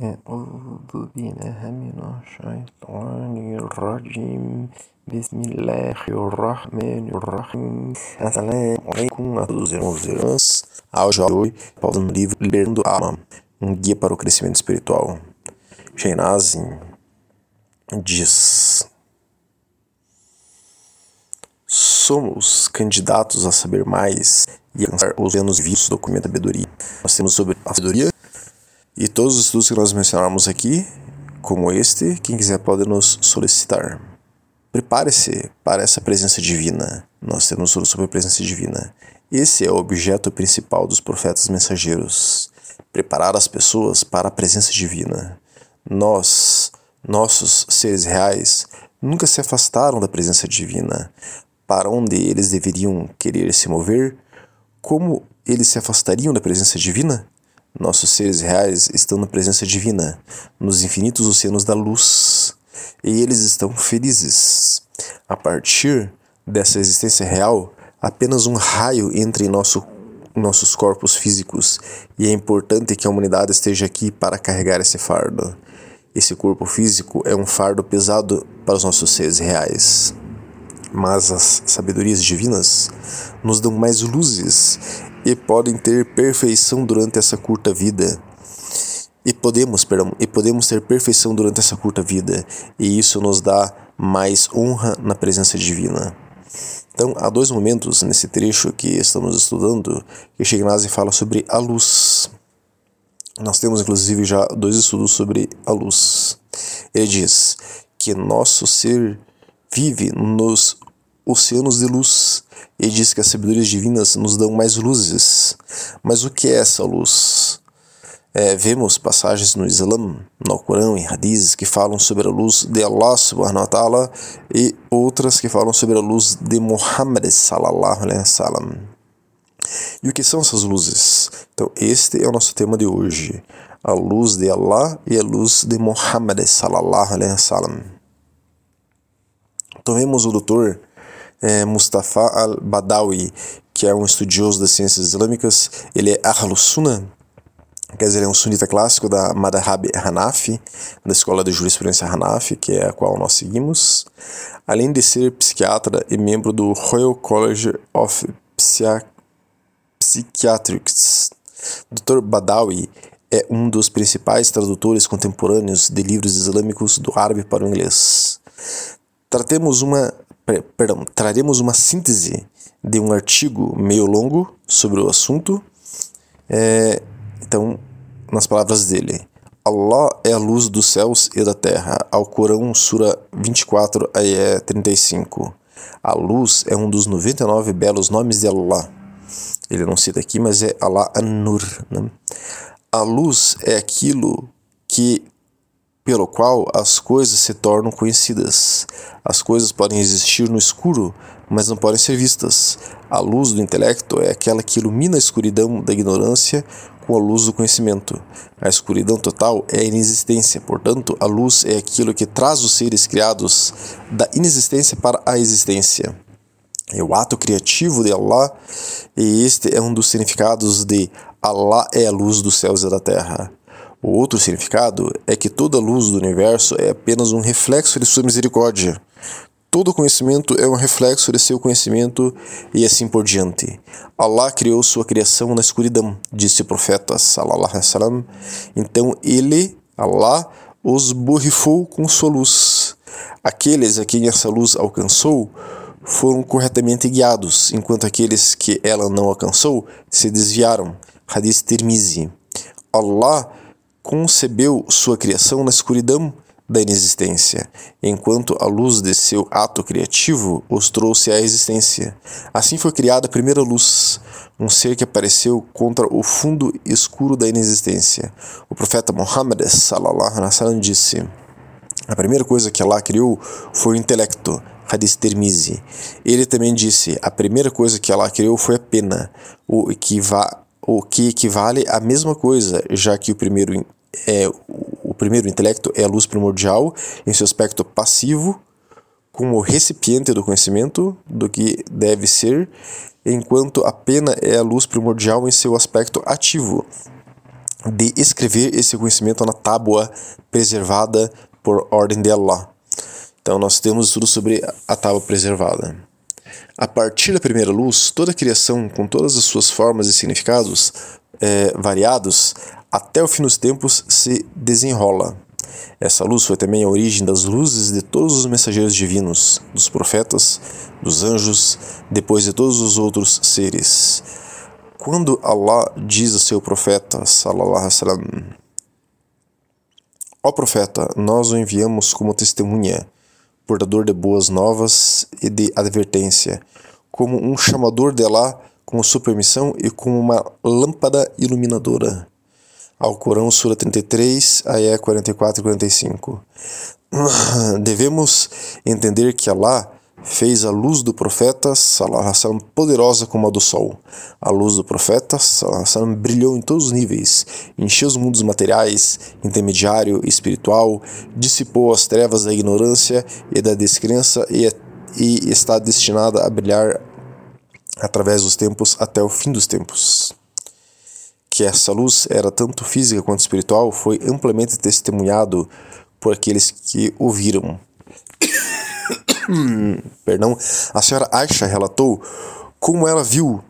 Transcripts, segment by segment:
أعوذ بالله من الشيطان الرجيم بسم الله الرحمن الرحيم Assalamu alaikum a todos os irmãos e irmãs Áudio de hoje, pausa no livro Liberando a Alma Um guia para o crescimento espiritual Sheinazin diz Somos candidatos a saber mais e alcançar os anos vistos do documento da sabedoria. Nós temos sobre a sabedoria e todos os estudos que nós mencionarmos aqui, como este, quem quiser pode nos solicitar. Prepare-se para essa presença divina. Nós temos tudo sobre a presença divina. Esse é o objeto principal dos profetas mensageiros: preparar as pessoas para a presença divina. Nós, nossos seres reais, nunca se afastaram da presença divina. Para onde eles deveriam querer se mover? Como eles se afastariam da presença divina? Nossos seres reais estão na presença divina, nos infinitos oceanos da luz, e eles estão felizes. A partir dessa existência real, apenas um raio entra em nosso, nossos corpos físicos, e é importante que a humanidade esteja aqui para carregar esse fardo. Esse corpo físico é um fardo pesado para os nossos seres reais. Mas as sabedorias divinas nos dão mais luzes e podem ter perfeição durante essa curta vida. E podemos, perdão, e podemos ter perfeição durante essa curta vida, e isso nos dá mais honra na presença divina. Então, há dois momentos nesse trecho que estamos estudando que Shignasi fala sobre a luz. Nós temos inclusive já dois estudos sobre a luz. Ele diz que nosso ser vive nos oceanos de luz e diz que as sabedorias divinas nos dão mais luzes. Mas o que é essa luz? É, vemos passagens no Islã, no Corão e Hadizes que falam sobre a luz de Allah subhanahu wa ta'ala e outras que falam sobre a luz de Muhammad sallallahu alaihi wasallam. E o que são essas luzes? Então, este é o nosso tema de hoje. A luz de Allah e a luz de Muhammad sallallahu alaihi wasallam. Tomemos o doutor é, Mustafa al-Badawi, que é um estudioso das ciências islâmicas. Ele é Ahlus Sunnah, quer dizer, ele é um sunita clássico da Madhhab Hanafi, da escola de jurisprudência Hanafi, que é a qual nós seguimos. Além de ser psiquiatra e membro do Royal College of Psychiatrics, Dr. Badawi é um dos principais tradutores contemporâneos de livros islâmicos do árabe para o inglês. Tratemos uma perdão, traremos uma síntese de um artigo meio longo sobre o assunto. É, então, nas palavras dele, Allah é a luz dos céus e da terra. Ao Corão, Sura 24, ayah 35. A luz é um dos 99 belos nomes de Allah. Ele não cita aqui, mas é Allah An-Nur. Né? A luz é aquilo que pelo qual as coisas se tornam conhecidas. As coisas podem existir no escuro, mas não podem ser vistas. A luz do intelecto é aquela que ilumina a escuridão da ignorância com a luz do conhecimento. A escuridão total é a inexistência, portanto, a luz é aquilo que traz os seres criados da inexistência para a existência. É o ato criativo de Allah, e este é um dos significados de Allah é a luz dos céus e da terra. O outro significado é que toda luz do universo é apenas um reflexo de sua misericórdia. Todo conhecimento é um reflexo de seu conhecimento e assim por diante. Allah criou sua criação na escuridão, disse o profeta sallallahu alaihi. Então ele, Allah, os borrifou com sua luz. Aqueles a quem essa luz alcançou foram corretamente guiados, enquanto aqueles que ela não alcançou se desviaram. Hadith Tirmizi. Allah concebeu sua criação na escuridão da inexistência, enquanto a luz de seu ato criativo os trouxe à existência. Assim foi criada a primeira luz, um ser que apareceu contra o fundo escuro da inexistência. O profeta Muhammad sallallahu alaihi disse: A primeira coisa que Allah criou foi o intelecto. Hadith Tirmizi. Ele também disse: A primeira coisa que Allah criou foi a pena, o que, o que equivale à mesma coisa, já que o primeiro é, o primeiro intelecto é a luz primordial em seu aspecto passivo, como recipiente do conhecimento do que deve ser, enquanto a pena é a luz primordial em seu aspecto ativo, de escrever esse conhecimento na tábua preservada por ordem de Allah. Então nós temos tudo sobre a tábua preservada. A partir da primeira luz, toda a criação, com todas as suas formas e significados é, variados, até o fim dos tempos se desenrola. Essa luz foi também a origem das luzes de todos os mensageiros divinos, dos profetas, dos anjos, depois de todos os outros seres. Quando Allah diz a seu profeta, sallallahu alaihi wasallam, Ó profeta, nós o enviamos como testemunha, portador de boas novas e de advertência, como um chamador de Allah com sua permissão e como uma lâmpada iluminadora. Ao Corão, Sura 33, Ayé 44 e 45. Devemos entender que Allah fez a luz do profeta sallam, poderosa como a do sol. A luz do profeta sallam, brilhou em todos os níveis, encheu os mundos materiais, intermediário e espiritual, dissipou as trevas da ignorância e da descrença e, e está destinada a brilhar através dos tempos até o fim dos tempos. Que essa luz era tanto física quanto espiritual foi amplamente testemunhado por aqueles que ouviram. Perdão, a senhora Aisha relatou como ela viu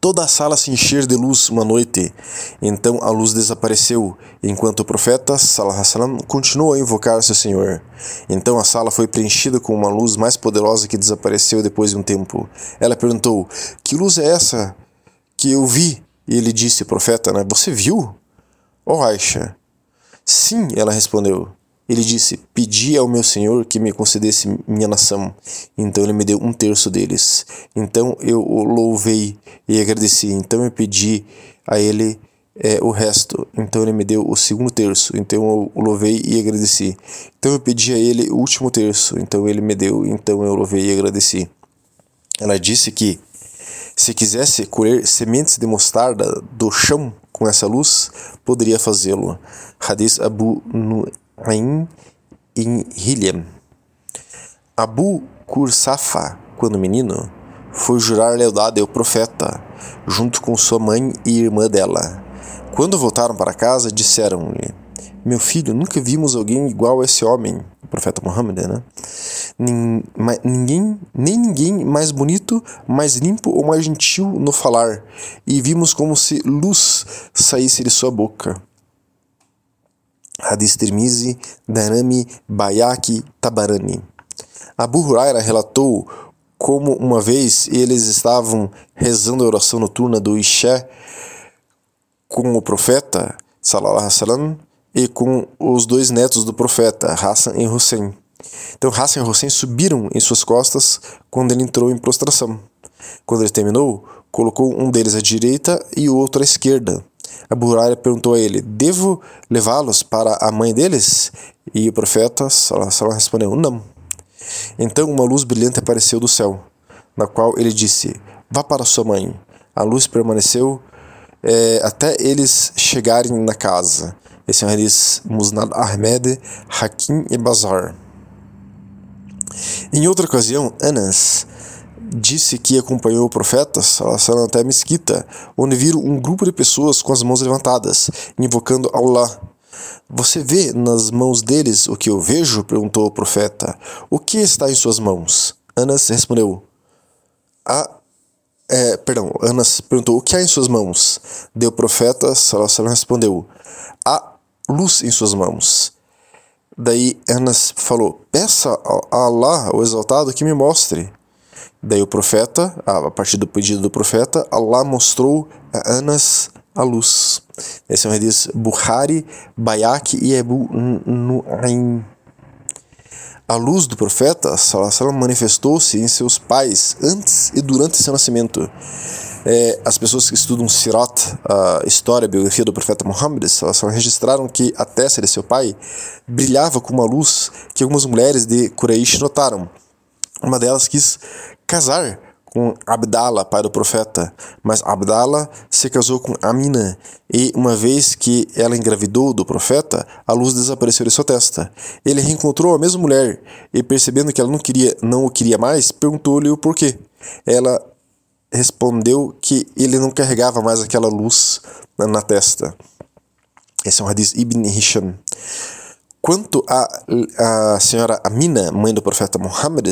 toda a sala se encher de luz uma noite. Então a luz desapareceu, enquanto o profeta Salam continuou a invocar seu Senhor. Então a sala foi preenchida com uma luz mais poderosa que desapareceu depois de um tempo. Ela perguntou: Que luz é essa que eu vi? E ele disse: Profeta, né? Você viu? Oh Aisha. Sim, ela respondeu. Ele disse: Pedi ao meu senhor que me concedesse minha nação. Então ele me deu um terço deles. Então eu o louvei e agradeci. Então eu pedi a ele é, o resto. Então ele me deu o segundo terço. Então eu o louvei e agradeci. Então eu pedi a ele o último terço. Então ele me deu. Então eu louvei e agradeci. Ela disse que se quisesse colher sementes de mostarda do chão com essa luz, poderia fazê-lo. Hadith Abu Ain in Hilliam. Abu Kursafa, quando menino, foi jurar lealdade ao profeta, junto com sua mãe e irmã dela. Quando voltaram para casa, disseram-lhe: Meu filho, nunca vimos alguém igual a esse homem, o profeta Muhammad, né? Ninguém, nem ninguém mais bonito, mais limpo ou mais gentil no falar, e vimos como se luz saísse de sua boca. Hadith Tirmizi, Darami, Bayaki, Tabarani. Abu Huraira relatou como uma vez eles estavam rezando a oração noturna do Isha com o profeta, sallallahu alaihi e com os dois netos do profeta, Hassan e Hussein. Então Hassan e Hussein subiram em suas costas quando ele entrou em prostração. Quando ele terminou, colocou um deles à direita e o outro à esquerda. Abu Huraira perguntou a ele: Devo levá-los para a mãe deles? E o profeta Salah respondeu: Não. Então uma luz brilhante apareceu do céu, na qual ele disse: Vá para sua mãe. A luz permaneceu é, até eles chegarem na casa. Esse é hadith Musnad Ahmed, Hakim e Bazar. Em outra ocasião, Anas disse que acompanhou o profeta Salasana até a mesquita, onde viram um grupo de pessoas com as mãos levantadas, invocando Allah. Você vê nas mãos deles o que eu vejo? perguntou o profeta. O que está em suas mãos? Anas respondeu. A é, perdão, Anas perguntou: O que há em suas mãos? Deu profeta, Salasana respondeu: Há luz em suas mãos. Daí Anas falou: Peça a Allah, o exaltado, que me mostre. Daí o profeta, a partir do pedido do profeta, Allah mostrou a Anas a luz. Esse é um hadith Bukhari, Bayak e Ebu Nu'aym. A luz do profeta manifestou-se em seus pais antes e durante seu nascimento. É, as pessoas que estudam Sirat, a história, a biografia do profeta Muhammad, registraram que a testa de seu pai brilhava com uma luz que algumas mulheres de Quraysh notaram. Uma delas quis casar com Abdala, pai do profeta, mas Abdala se casou com Amina, e uma vez que ela engravidou do profeta, a luz desapareceu de sua testa. Ele reencontrou a mesma mulher e, percebendo que ela não queria, não o queria mais, perguntou-lhe o porquê. Ela respondeu que ele não carregava mais aquela luz na testa. Esse é um hadith Ibn Hisham. Quanto a, a senhora Amina, mãe do profeta Muhammad,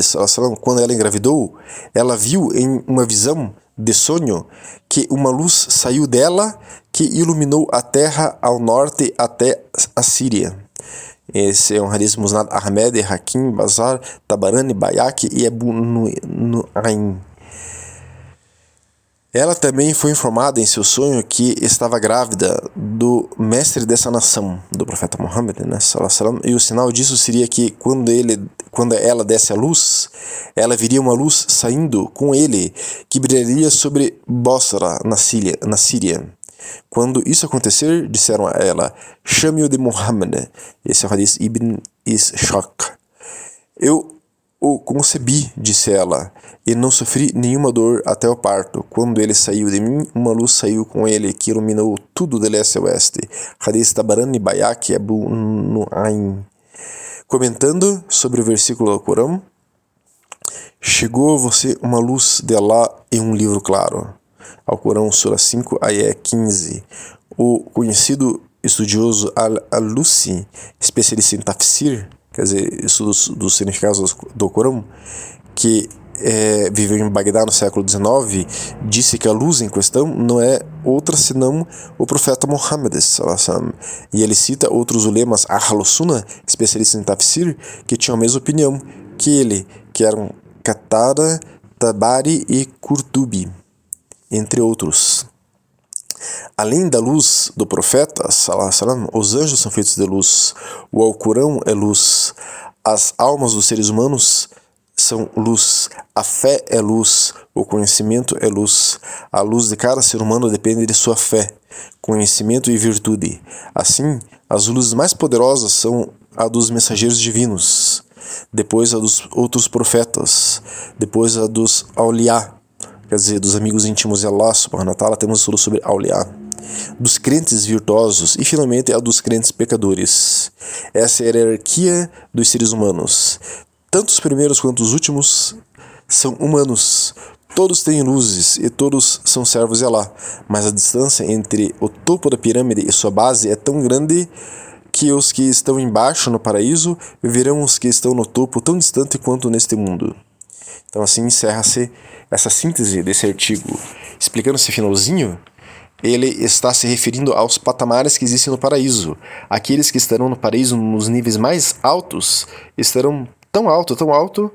quando ela engravidou, ela viu em uma visão de sonho que uma luz saiu dela que iluminou a terra ao norte até a Síria. Esse é um hadith Musnad Ahmed, Hakim, Bazar, Tabarani, Bayaki e Abu Nu'aym. Ela também foi informada em seu sonho que estava grávida do mestre dessa nação, do profeta Muhammad, né, e o sinal disso seria que quando ele, quando ela desse a luz, ela viria uma luz saindo com ele que brilharia sobre Bosra, na Síria. Na Síria. Quando isso acontecer, disseram a ela: chame-o de Muhammad. Esse é o hadith Ibn Ishaq. Eu o concebi, disse ela, e não sofri nenhuma dor até o parto. Quando ele saiu de mim, uma luz saiu com ele que iluminou tudo de leste a oeste. Hadith Tabarani Bayak Abu Nu'aym. Comentando sobre o versículo do Corão, chegou a você uma luz de Allah em um livro claro. Ao Corão, Sura 5, Ayé 15. O conhecido estudioso Al-Alusi, especialista em tafsir, quer dizer, estudos dos significados do Corão, que é, viveu em Bagdá no século XIX, disse que a luz em questão não é outra senão o profeta Muhammad. E ele cita outros ulemas Ahl-Sunnah, especialistas em tafsir, que tinham a mesma opinião que ele, que eram Qatada, Tabari e Kurtubi, entre outros. Além da luz do profeta, salam, os anjos são feitos de luz, o Alcorão é luz, as almas dos seres humanos são luz, a fé é luz, o conhecimento é luz. A luz de cada ser humano depende de sua fé, conhecimento e virtude. Assim, as luzes mais poderosas são a dos mensageiros divinos, depois a dos outros profetas, depois a dos auliá, quer dizer, dos amigos íntimos de Allah subhanahu wa temos estudo sobre auliá dos crentes virtuosos e finalmente a dos crentes pecadores. Essa é a hierarquia dos seres humanos. Tanto os primeiros quanto os últimos são humanos. Todos têm luzes e todos são servos de Allah, mas a distância entre o topo da pirâmide e sua base é tão grande que os que estão embaixo no paraíso verão os que estão no topo tão distante quanto neste mundo. Então assim encerra-se essa síntese desse artigo, explicando esse finalzinho ele está se referindo aos patamares que existem no paraíso. Aqueles que estarão no paraíso nos níveis mais altos estarão tão alto, tão alto,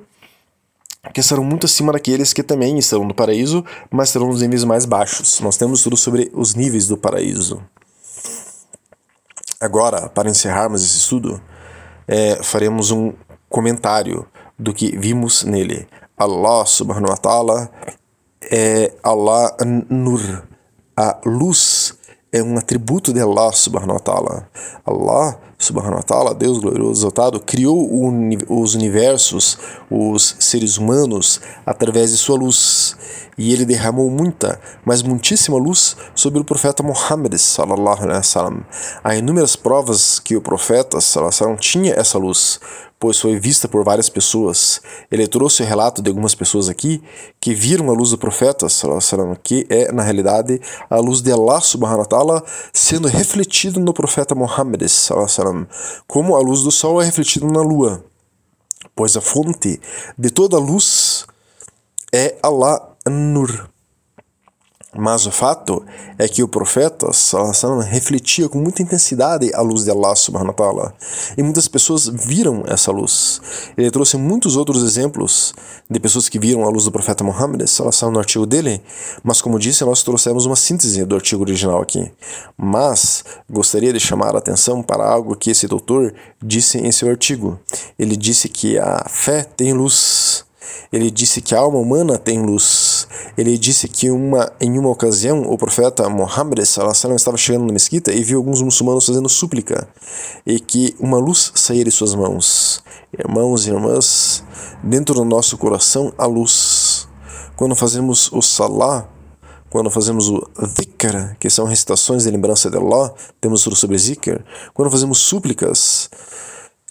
que estarão muito acima daqueles que também estão no paraíso, mas estarão nos níveis mais baixos. Nós temos tudo sobre os níveis do paraíso. Agora, para encerrarmos esse estudo, é, faremos um comentário do que vimos nele. Allah subhanahu wa ta'ala é Allah Nur a luz é um atributo de Allah subhanahu wa ta'ala. Allah subhanahu wa ta'ala, Deus glorioso exaltado, criou os universos, os seres humanos, através de sua luz. E ele derramou muita, mas muitíssima luz sobre o profeta Muhammad sallallahu alaihi wasallam. Há inúmeras provas que o profeta sallallahu alaihi wasallam tinha essa luz, pois foi vista por várias pessoas. Ele trouxe o relato de algumas pessoas aqui que viram a luz do profeta, que é, na realidade, a luz de Allah subhanahu wa ta'ala sendo refletido no profeta Muhammad, como a luz do sol é refletida na lua. Pois a fonte de toda a luz é Allah Nur. Mas o fato é que o profeta sallam, refletia com muita intensidade a luz de Allah subhanahu wa ta'ala. E muitas pessoas viram essa luz. Ele trouxe muitos outros exemplos de pessoas que viram a luz do profeta Muhammad sallam, no artigo dele, mas como disse, nós trouxemos uma síntese do artigo original aqui. Mas gostaria de chamar a atenção para algo que esse doutor disse em seu artigo. Ele disse que a fé tem luz. Ele disse que a alma humana tem luz. Ele disse que uma, em uma ocasião o profeta Muhammad estava chegando na mesquita e viu alguns muçulmanos fazendo súplica e que uma luz saía de suas mãos. Irmãos e irmãs, dentro do nosso coração a luz. Quando fazemos o salah, quando fazemos o dhikr, que são recitações de lembrança de Allah, temos sobre zikr, quando fazemos súplicas,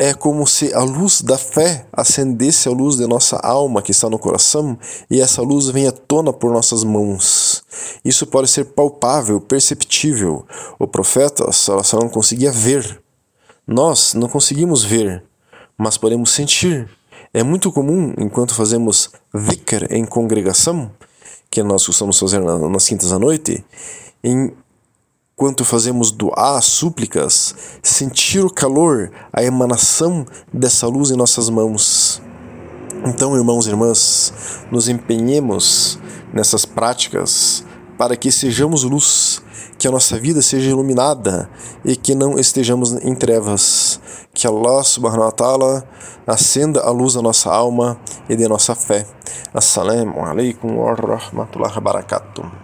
é como se a luz da fé acendesse a luz de nossa alma que está no coração e essa luz venha à tona por nossas mãos. Isso pode ser palpável, perceptível. O profeta não conseguia ver. Nós não conseguimos ver, mas podemos sentir. É muito comum, enquanto fazemos dhikr em congregação, que nós costumamos fazer nas quintas à noite, enquanto fazemos doá, súplicas, sentir o calor, a emanação dessa luz em nossas mãos. Então, irmãos e irmãs, nos empenhemos nessas práticas para que sejamos luz, que a nossa vida seja iluminada e que não estejamos em trevas. Que Allah subhanahu wa ta'ala acenda a luz da nossa alma e de nossa fé. Assalamu alaikum wa rahmatullahi wa barakatuh.